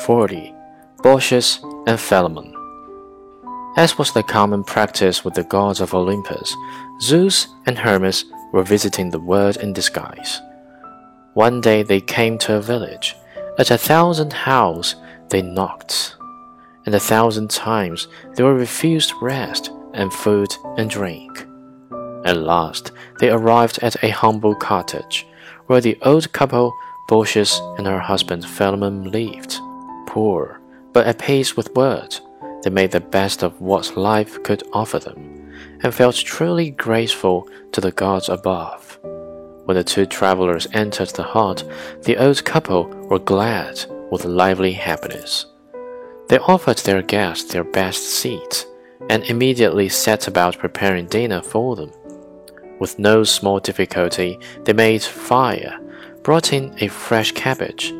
40. Baucis and Philemon. As was the common practice with the gods of Olympus, Zeus and Hermes were visiting the world in disguise. One day they came to a village. At a thousand houses they knocked, and a thousand times they were refused rest and food and drink. At last they arrived at a humble cottage, where the old couple, Baucis and her husband Philemon, lived. Poor, but at peace with words, they made the best of what life could offer them, and felt truly grateful to the gods above. When the two travelers entered the hut, the old couple were glad with lively happiness. They offered their guests their best seats, and immediately set about preparing dinner for them. With no small difficulty, they made fire, brought in a fresh cabbage,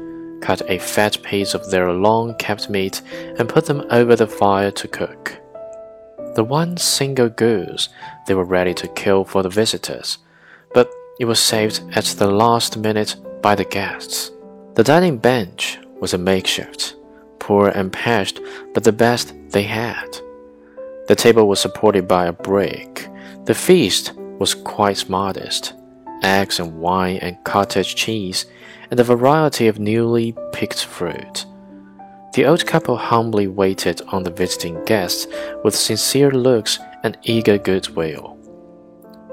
cut a fat piece of their long kept meat, and put them over the fire to cook. The one single goose they were ready to kill for the visitors, but it was saved at the last minute by the guests. The dining bench was a makeshift, poor and patched, but the best they had. The table was supported by a brick. The feast was quite modest eggs and wine and cottage cheese, and a variety of newly picked fruit. The old couple humbly waited on the visiting guests with sincere looks and eager goodwill.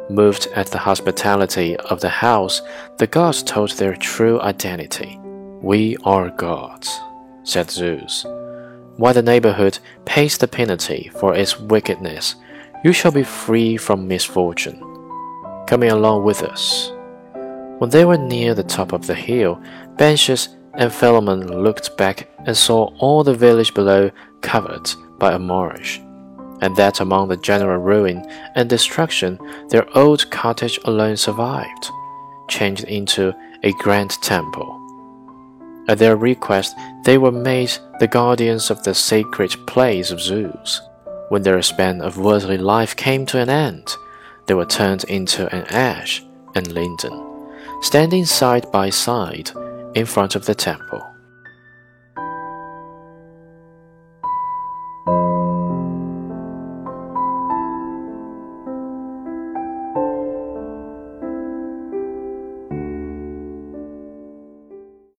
Moved at the hospitality of the house, the gods told their true identity. We are gods, said Zeus. While the neighborhood pays the penalty for its wickedness, you shall be free from misfortune. Coming along with us. When they were near the top of the hill, Baucis and Philemon looked back and saw all the village below covered by a marsh, and that among the general ruin and destruction their old cottage alone survived, changed into a grand temple. At their request, they were made the guardians of the sacred place of Zeus. When their span of worldly life came to an end, they were turned into an ash and linden standing side by side in front of the temple.